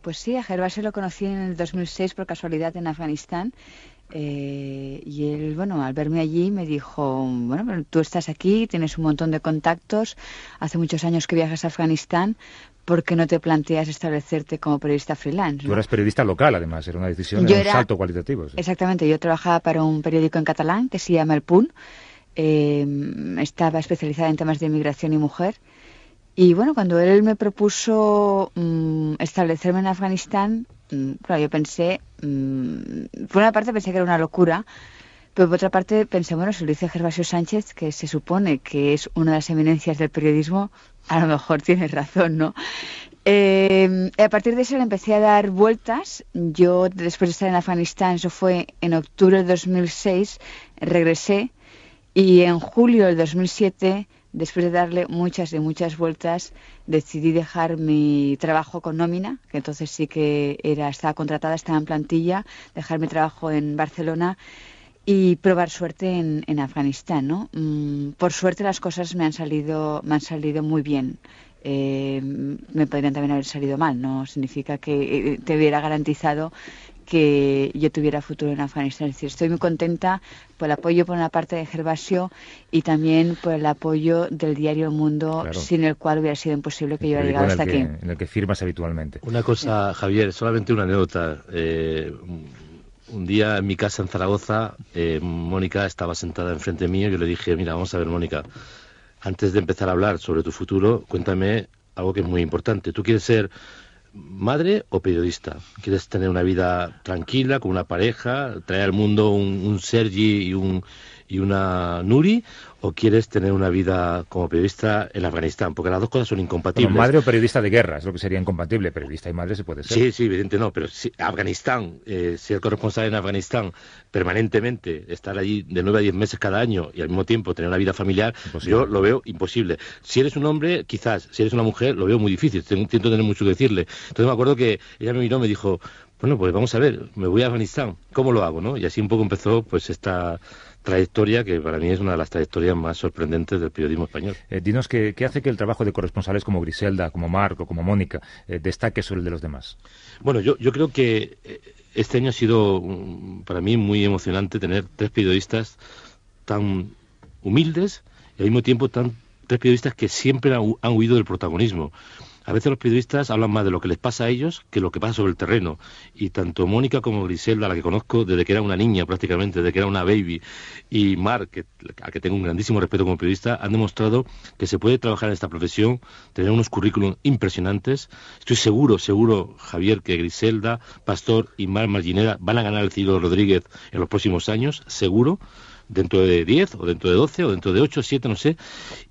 pues sí, a Gervasio lo conocí en el 2006 por casualidad en Afganistán eh, y él, bueno, al verme allí me dijo, bueno, tú estás aquí, tienes un montón de contactos, hace muchos años que viajas a Afganistán, ¿por qué no te planteas establecerte como periodista freelance? Tú eras periodista local, además, era una decisión, de un salto cualitativo. Exactamente, yo trabajaba para un periódico en catalán que se llama El Punt, eh, estaba especializada en temas de inmigración y mujer, y bueno, cuando él me propuso mm, establecerme en Afganistán, mm, claro, yo pensé, mm, por una parte pensé que era una locura, pero por otra parte pensé, bueno, si lo dice Gervasio Sánchez, que se supone que es una de las eminencias del periodismo, a lo mejor <laughs> tiene razón, ¿no? Eh, a partir de eso le empecé a dar vueltas. Yo, después de estar en Afganistán, eso fue en octubre de 2006, regresé y en julio del 2007 después de darle muchas y muchas vueltas, decidí dejar mi trabajo con nómina, que entonces sí que era, estaba contratada, estaba en plantilla, dejar mi trabajo en Barcelona y probar suerte en, Afganistán, ¿no? Mm, por suerte las cosas me han salido, me han salido muy bien. Eh, me podrían también haber salido mal, no significa que eh, te hubiera garantizado que yo tuviera futuro en Afganistán. Es decir, estoy muy contenta por el apoyo por una parte de Gervasio y también por el apoyo del diario El Mundo, sin el cual hubiera sido imposible que yo hubiera llegado hasta aquí. En el que firmas habitualmente. Una cosa, Javier, solamente una anécdota. Eh, un día en mi casa en Zaragoza, eh, Mónica estaba sentada enfrente mío y yo le dije, mira, vamos a ver, Mónica, antes de empezar a hablar sobre tu futuro, cuéntame algo que es muy importante. ¿Tú quieres ser madre o periodista? ¿Quieres tener una vida tranquila, con una pareja, traer al mundo un, un Sergi y, un, y una Nuri? ¿O quieres tener una vida como periodista en Afganistán? Porque las dos cosas son incompatibles. Madre o periodista de guerra, es lo que sería incompatible. Periodista y madre se puede ser. Sí, sí, evidente no, pero si Afganistán, eh, ser corresponsal en Afganistán permanentemente, estar allí de nueve a diez meses cada año y al mismo tiempo tener una vida familiar, yo lo veo imposible. Si eres un hombre, quizás, si eres una mujer, lo veo muy difícil, tengo, que tener mucho que decirle. Entonces me acuerdo que ella me miró y me dijo, bueno, pues vamos a ver, me voy a Afganistán, ¿cómo lo hago? ¿no? Y así un poco empezó pues esta trayectoria que para mí es una de las trayectorias más sorprendentes del periodismo español. Eh, dinos qué, qué, hace que el trabajo de corresponsales como Griselda, como Marco, como Mónica eh, destaque sobre el de los demás. Bueno, yo, yo creo que eh, este año ha sido para mí muy emocionante tener tres periodistas tan humildes y al mismo tiempo tan tres periodistas que siempre han, han huido del protagonismo. A veces los periodistas hablan más de lo que les pasa a ellos que lo que pasa sobre el terreno. Y tanto Mónica como Griselda, la que conozco desde que era una niña prácticamente, desde que era una baby, y Mar, que, a que tengo un grandísimo respeto como periodista, han demostrado que se puede trabajar en esta profesión, tener unos currículums impresionantes. Estoy seguro, seguro, Javier, que Griselda, Pastor y Mar Marginera van a ganar el Ciro Rodríguez en los próximos años, seguro dentro de 10 o dentro de 12 o dentro de 8, 7, no sé,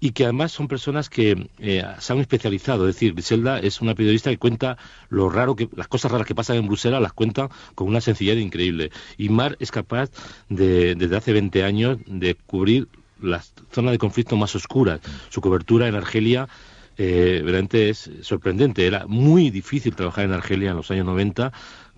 y que además son personas que eh, se han especializado. Es decir, Griselda es una periodista que cuenta lo raro que las cosas raras que pasan en Bruselas las cuenta con una sencillez increíble. Y Mar es capaz de, desde hace 20 años de cubrir las zonas de conflicto más oscuras. Su cobertura en Argelia eh, realmente es sorprendente. Era muy difícil trabajar en Argelia en los años 90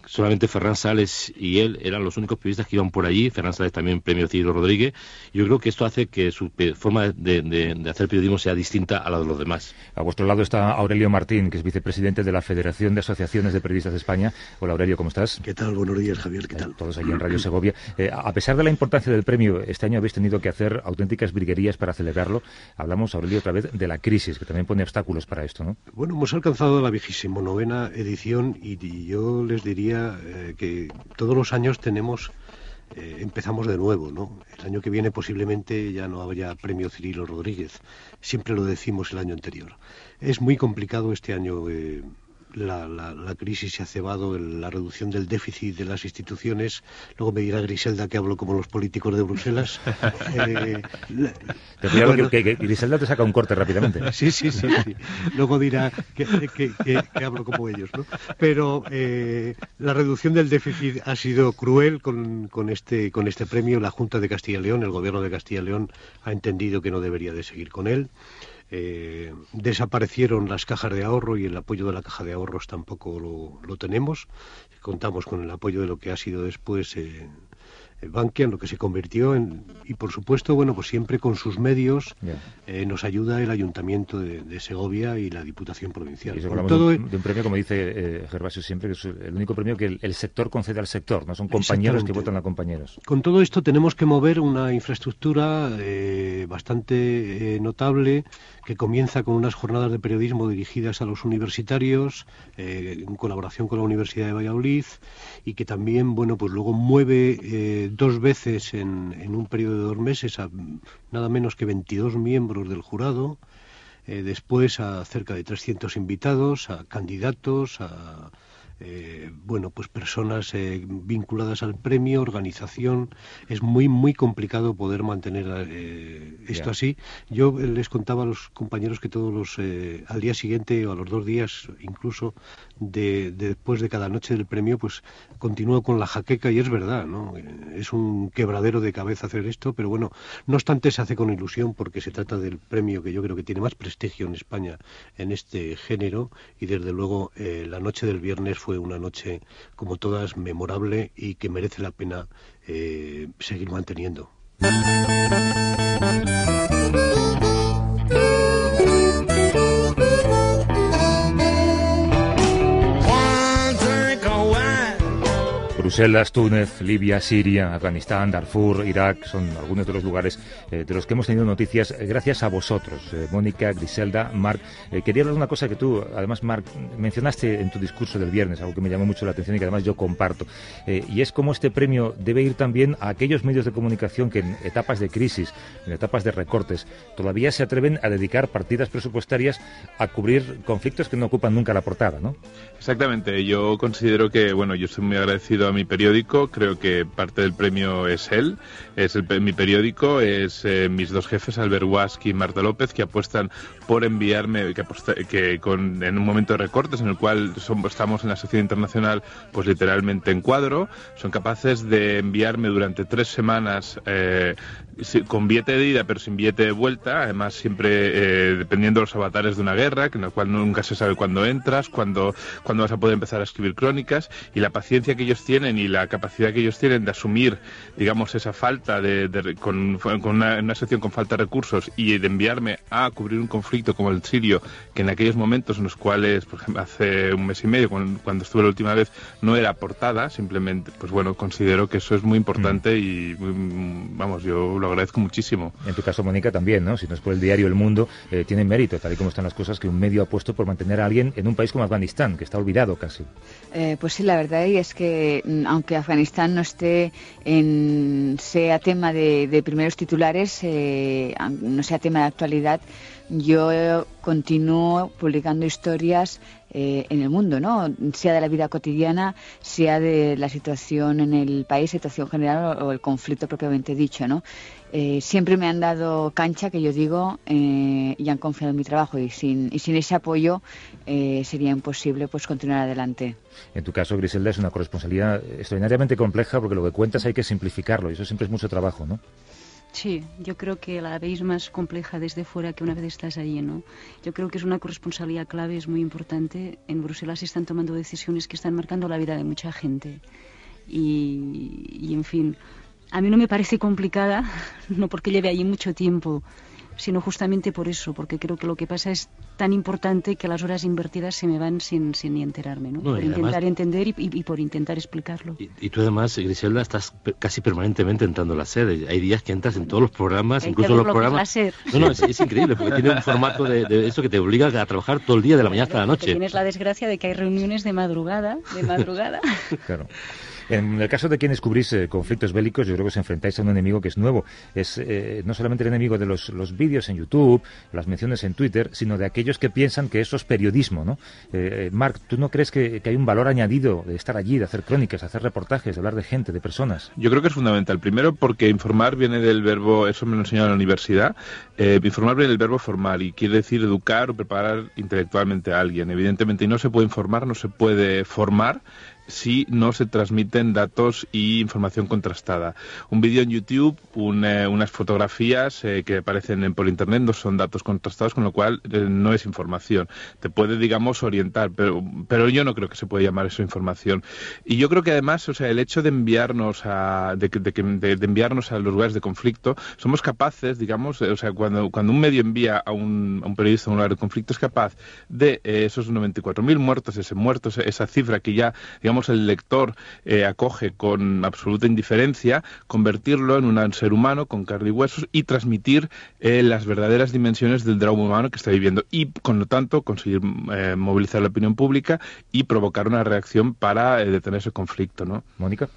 solamente Ferran Sales y él eran los únicos periodistas que iban por allí. Ferran Sales también premio Ciro Rodríguez. Yo creo que esto hace que su forma de, de, de, hacer periodismo sea distinta a la de los demás. A vuestro lado está Aurelio Martín, que es vicepresidente de la Federación de Asociaciones de Periodistas de España. Hola Aurelio, ¿cómo estás? ¿Qué tal? Buenos días, Javier. ¿Qué tal? Eh, todos allí en Radio Segovia. Eh, a pesar de la importancia del premio, este año habéis tenido que hacer auténticas briguerías para celebrarlo. Hablamos, Aurelio, otra vez de la crisis, que también pone obstáculos para esto, ¿no? Bueno, hemos alcanzado la vigésimo novena edición y, y yo les diría eh, que todos los años tenemos eh, empezamos de nuevo, ¿no? El año que viene posiblemente ya no haya premio Cirilo Rodríguez. Siempre lo decimos el año anterior. Es muy complicado este año. Eh, la, la, la, crisis se ha cebado en la reducción del déficit de las instituciones. Luego me dirá Griselda que hablo como los políticos de Bruselas. <laughs> eh, la, Pero bueno, que, que, Griselda te saca un corte rápidamente. <laughs> Sí, sí, sí. sí. Luego dirá que, que, que, hablo como ellos. ¿no? Pero eh, la reducción del déficit ha sido cruel con, con, este, con este premio. La Junta de Castilla y León, el Gobierno de Castilla y León, ha entendido que no debería de seguir con él. Eh, desaparecieron las cajas de ahorro y el apoyo de la caja de ahorros tampoco lo, lo tenemos. Contamos con el apoyo de lo que ha sido después eh, Bankia, en lo que se convirtió en... Y por supuesto, bueno, pues siempre con sus medios yeah. eh, nos ayuda el Ayuntamiento de, de, Segovia y la Diputación Provincial. Y eso todo... de, un, de, un, premio, como dice eh, Gervasio siempre, que es el único premio que el, el, sector concede al sector, no son compañeros que votan a compañeros. Con todo esto tenemos que mover una infraestructura eh, bastante eh, notable que comienza con unas jornadas de periodismo dirigidas a los universitarios, eh, en colaboración con la Universidad de Valladolid, y que también, bueno, pues luego mueve eh, dos veces en, en, un periodo de dos meses a nada menos que 22 miembros del jurado, eh, después a cerca de 300 invitados, a candidatos, a eh, bueno, pues personas eh, vinculadas al premio, organización. Es muy, muy complicado poder mantener eh, esto yeah. así. Yo les contaba a los compañeros que todos los, al día siguiente o a los dos días, incluso de, de, después de cada noche del premio, pues continúo con la jaqueca y es verdad, ¿no? Es un quebradero de cabeza hacer esto, pero bueno, no obstante se hace con ilusión porque se trata del premio que yo creo que tiene más prestigio en España en este género y desde luego eh, la noche del viernes fue una noche como todas memorable y que merece la pena eh, seguir manteniendo. Bruselas, Túnez, Libia, Siria, Afganistán, Darfur, Irak, son algunos de los lugares eh, de los que hemos tenido noticias eh, gracias a vosotros, eh, Mónica, Griselda, Marc. quería hablar de una cosa que tú, además, Marc, mencionaste en tu discurso del viernes, algo que me llamó mucho la atención y que además yo comparto, y es cómo este premio debe ir también a aquellos medios de comunicación que en etapas de crisis, en etapas de recortes, todavía se atreven a dedicar partidas presupuestarias a cubrir conflictos que no ocupan nunca la portada, ¿no? Exactamente, yo considero que, bueno, yo estoy muy agradecido a mi periódico, creo que parte del premio es él, es mi periódico, es eh, mis dos jefes, Albert Wask y Marta López, que apuestan por enviarme, que, que en un momento de recortes en el cual estamos en la sociedad internacional, pues literalmente en cuadro, son capaces de enviarme durante tres semanas eh, con billete de ida pero sin billete de vuelta, además siempre eh, dependiendo de los avatares de una guerra, en la cual nunca se sabe cuándo entras, cuándo, cuándo vas a poder empezar a escribir crónicas, y la paciencia que ellos tienen y la capacidad que ellos tienen de asumir, digamos, esa falta de, con, una, una, sección con falta de recursos y de enviarme a cubrir un conflicto como el sirio, que en aquellos momentos en los cuales, por ejemplo, hace un mes y medio, cuando, estuve la última vez, no era portada, simplemente, pues bueno, considero que eso es muy importante mm. y, vamos, yo lo agradezco muchísimo. En tu caso, Mónica, también, ¿no? Si no es por el diario El Mundo, eh, tiene mérito, tal y como están las cosas, que un medio ha puesto por mantener a alguien en un país como Afganistán, que está olvidado casi. Eh, pues sí, la verdad es que mm, aunque Afganistán no esté en, sea tema de, primeros titulares, eh, no sea tema de actualidad, yo continúo publicando historias eh, en el mundo, ¿no? Sea de la vida cotidiana, sea de la situación en el país, situación general o, el conflicto propiamente dicho, ¿no? Eh, siempre me han dado cancha, que yo digo, eh, y han confiado en mi trabajo y sin, y sin ese apoyo sería imposible pues continuar adelante. En tu caso, Griselda, es una corresponsabilidad extraordinariamente compleja porque lo que cuentas hay que simplificarlo y eso siempre es mucho trabajo, ¿no? Sí, yo creo que la veis más compleja desde fuera que una vez estás ahí, ¿no? Yo creo que es una corresponsabilidad clave, es muy importante. En Bruselas se están tomando decisiones que están marcando la vida de mucha gente. Y, y en fin, a mí no me parece complicada, <laughs> no porque lleve allí mucho tiempo, sino justamente por eso, porque creo que lo que pasa es tan importante que las horas invertidas se me van sin, sin ni enterarme, ¿no? por intentar entender y, por intentar explicarlo. Y, tú además, Griselda, estás casi permanentemente entrando en la sede. Hay días que entras en todos los programas, incluso los programas... No, no, es, increíble, porque tiene un formato de, eso que te obliga a trabajar todo el día, de la mañana hasta la noche. Tienes la desgracia de que hay reuniones de madrugada, de madrugada. <laughs> claro. En el caso de quienes cubrís eh, conflictos bélicos, yo creo que os enfrentáis a un enemigo que es nuevo. Es eh, no solamente el enemigo de los, vídeos en YouTube, las menciones en Twitter, sino de aquellos que piensan que eso es periodismo, ¿no? Eh, Marc, ¿tú no crees que, hay un valor añadido de estar allí, de hacer crónicas, de hacer reportajes, de hablar de gente, de personas? Yo creo que es fundamental. Primero porque informar viene del verbo, eso me lo enseñado en la universidad, informar viene del verbo formar y quiere decir educar o preparar intelectualmente a alguien. Evidentemente, y no se puede informar, no se puede formar si no se transmiten datos y información contrastada. Un vídeo en YouTube, eh, unas fotografías eh, que aparecen por internet no son datos contrastados, con lo cual eh, no es información. Te puede, digamos, orientar, pero, pero yo no creo que se pueda llamar eso información. Y yo creo que además, o sea, el hecho de enviarnos a, de, de, enviarnos a los lugares de conflicto, somos capaces, digamos, o sea, cuando, cuando un medio envía a un, a un periodista a un lugar de conflicto, es capaz de esos 94.000 muertos, ese muertos, esa cifra que ya, digamos, el lector eh, acoge con absoluta indiferencia, convertirlo en un ser humano con carne y huesos y transmitir eh, las verdaderas dimensiones del drama humano que está viviendo y, con lo tanto, conseguir eh, movilizar la opinión pública y provocar una reacción para detener ese conflicto, ¿no? Mónica.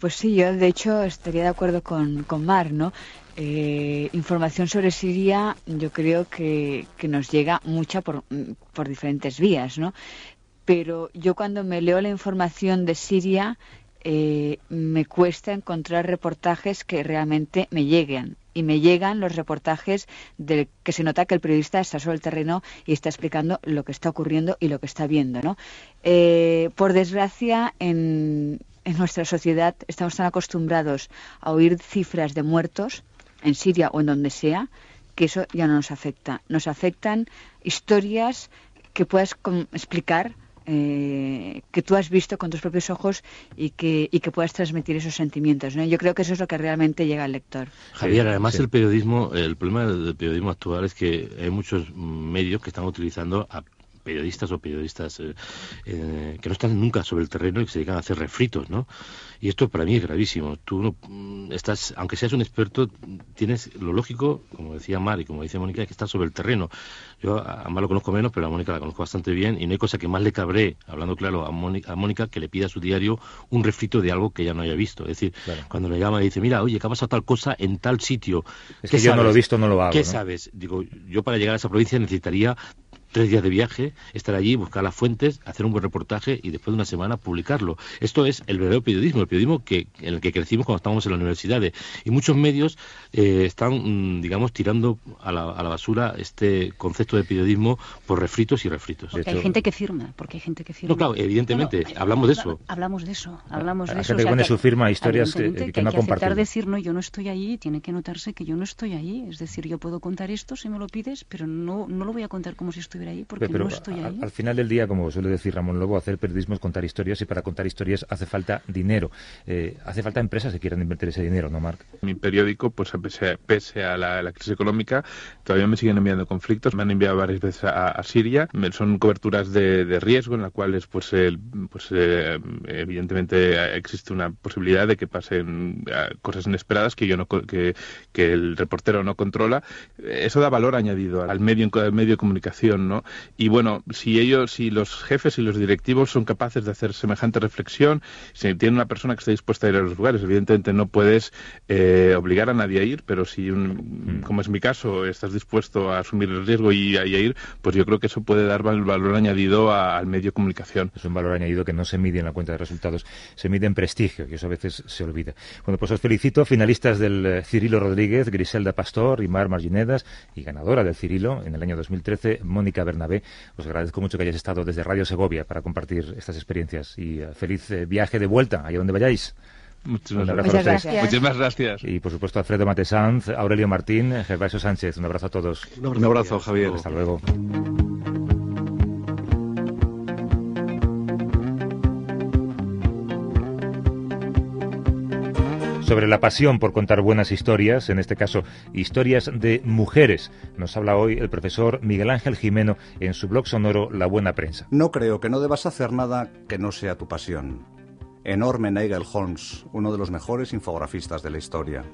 pues sí, yo de hecho estaría de acuerdo con, con Mar, ¿no? información sobre Siria yo creo que, que nos llega mucha por, por diferentes vías, ¿no? Pero yo cuando me leo la información de Siria eh, me cuesta encontrar reportajes que realmente me lleguen. Y me llegan los reportajes de que se nota que el periodista está sobre el terreno y está explicando lo que está ocurriendo y lo que está viendo. ¿no? Eh, por desgracia, en nuestra sociedad estamos tan acostumbrados a oír cifras de muertos en Siria o en donde sea que eso ya no nos afecta. Nos afectan historias que puedas explicar eh, que tú has visto con tus propios ojos y que, y que puedas transmitir esos sentimientos. ¿no? Yo creo que eso es lo que realmente llega al lector. Javier, además el periodismo, el problema del periodismo actual es que hay muchos medios que están utilizando a periodistas o periodistas eh, eh, que no están nunca sobre el terreno y que se dedican a hacer refritos, ¿no? Y esto para mí es gravísimo. Tú no, mm, estás, aunque seas un experto, tienes lo lógico, como decía Mar y como dice Mónica, que estar sobre el terreno. Yo a Mar lo conozco menos, pero a Mónica la conozco bastante bien y no hay cosa que más le cabré, hablando claro, a Mónica, a Mónica que le pida a su diario un refrito de algo que ya no haya visto. Es decir, cuando le llama y dice, mira, oye, que ha pasado tal cosa en tal sitio. Es que yo no lo he visto, no lo hago. ¿Qué sabes? Digo, yo para llegar a esa provincia necesitaría tres días de viaje, estar allí, buscar las fuentes, hacer un buen reportaje y después de una semana publicarlo. Esto es el verdadero periodismo, el periodismo que, en el que crecimos cuando estábamos en las universidades. Y muchos medios eh, están, mm, digamos, tirando a la, a la, basura este concepto de periodismo por refritos y refritos. Porque hay gente que firma, porque hay gente que firma. No, claro, evidentemente, hablamos de eso. Hablamos de eso, hablamos de hay eso. gente que pone su firma a historias que, que, que, no hay que aceptar decir, no, yo no estoy allí, tiene que notarse que yo no estoy allí. Es decir, yo puedo contar esto si me lo pides, pero no, no lo voy a contar como si estuviera allí, porque pero, no estoy ahí. Al final del día, como suele decir Ramón Lobo, hacer periodismo es contar historias y para contar historias hace falta dinero. Eh, hace falta empresas que quieran invertir ese dinero, ¿no, Marc? Mi periódico, pues pese, pese a la, la, crisis económica, todavía me siguen enviando conflictos. Me han enviado varias veces a, a Siria. Son coberturas de, de, riesgo en las cuales, pues, el, pues eh, evidentemente existe una posibilidad de que pasen eh, cosas inesperadas que yo no que, que el reportero no controla. Eso da valor añadido al medio, al medio de comunicación, ¿no? Y bueno, si ellos, si los jefes y los directivos son capaces de hacer semejante reflexión, si tiene una persona que está dispuesta a ir a los lugares, evidentemente no puedes eh, obligar a nadie a ir, pero si, un, como es mi caso, estás dispuesto a asumir el riesgo y a, y a ir, pues yo creo que eso puede dar valor añadido a, al medio de comunicación. Es un valor añadido que no se mide en la cuenta de resultados, se mide en prestigio, que eso a veces se olvida. Bueno, pues os felicito, finalistas del eh, Cirilo Rodríguez, Griselda Pastor y Mar Marginedas, y ganadora del Cirilo en el año 2013, Mónica Bernabé. Os agradezco mucho que hayáis estado desde Radio Segovia para compartir estas experiencias y uh, feliz eh, viaje de vuelta, allá donde vayáis. Muchísimas gracias. gracias. Muchísimas gracias. Y por supuesto Alfredo Matesanz, Aurelio Martín, Gervasio Sánchez. Un abrazo a todos. Un abrazo, Un abrazo Javier. Hasta luego. Sobre la pasión por contar buenas historias, en este caso historias de mujeres. Nos habla hoy el profesor Miguel Ángel Jimeno en su blog sonoro La Buena Prensa. No creo que no debas hacer nada que no sea tu pasión. Enorme Nigel Holmes, uno de los mejores infografistas de la historia.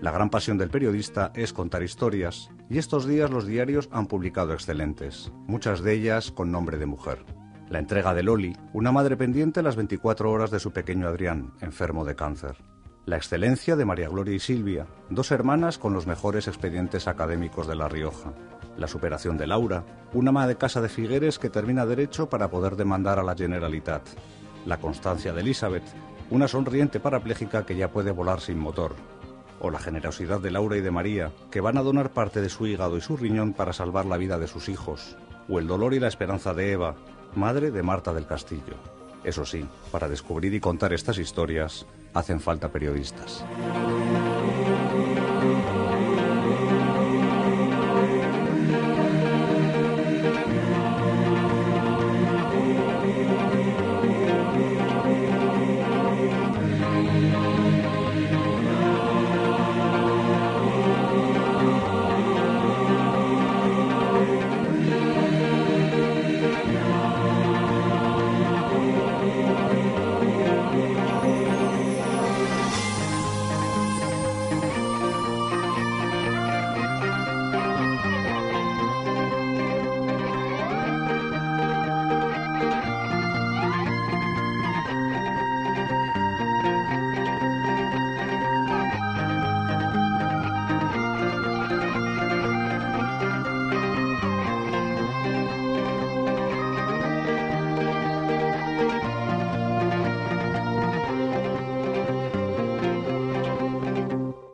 La gran pasión del periodista es contar historias, y estos días los diarios han publicado excelentes, muchas de ellas con nombre de mujer. La entrega de Loli, una madre pendiente las 24 horas de su pequeño Adrián, enfermo de cáncer. La excelencia de María Gloria y Silvia, dos hermanas con los mejores expedientes académicos de La Rioja. La superación de Laura, una ama de casa de Figueres que termina derecho para poder demandar a la Generalitat. La constancia de Elizabeth, una sonriente parapléjica que ya puede volar sin motor. O la generosidad de Laura y de María, que van a donar parte de su hígado y su riñón para salvar la vida de sus hijos. O el dolor y la esperanza de Eva, madre de Marta del Castillo. Eso sí, para descubrir y contar estas historias hacen falta periodistas.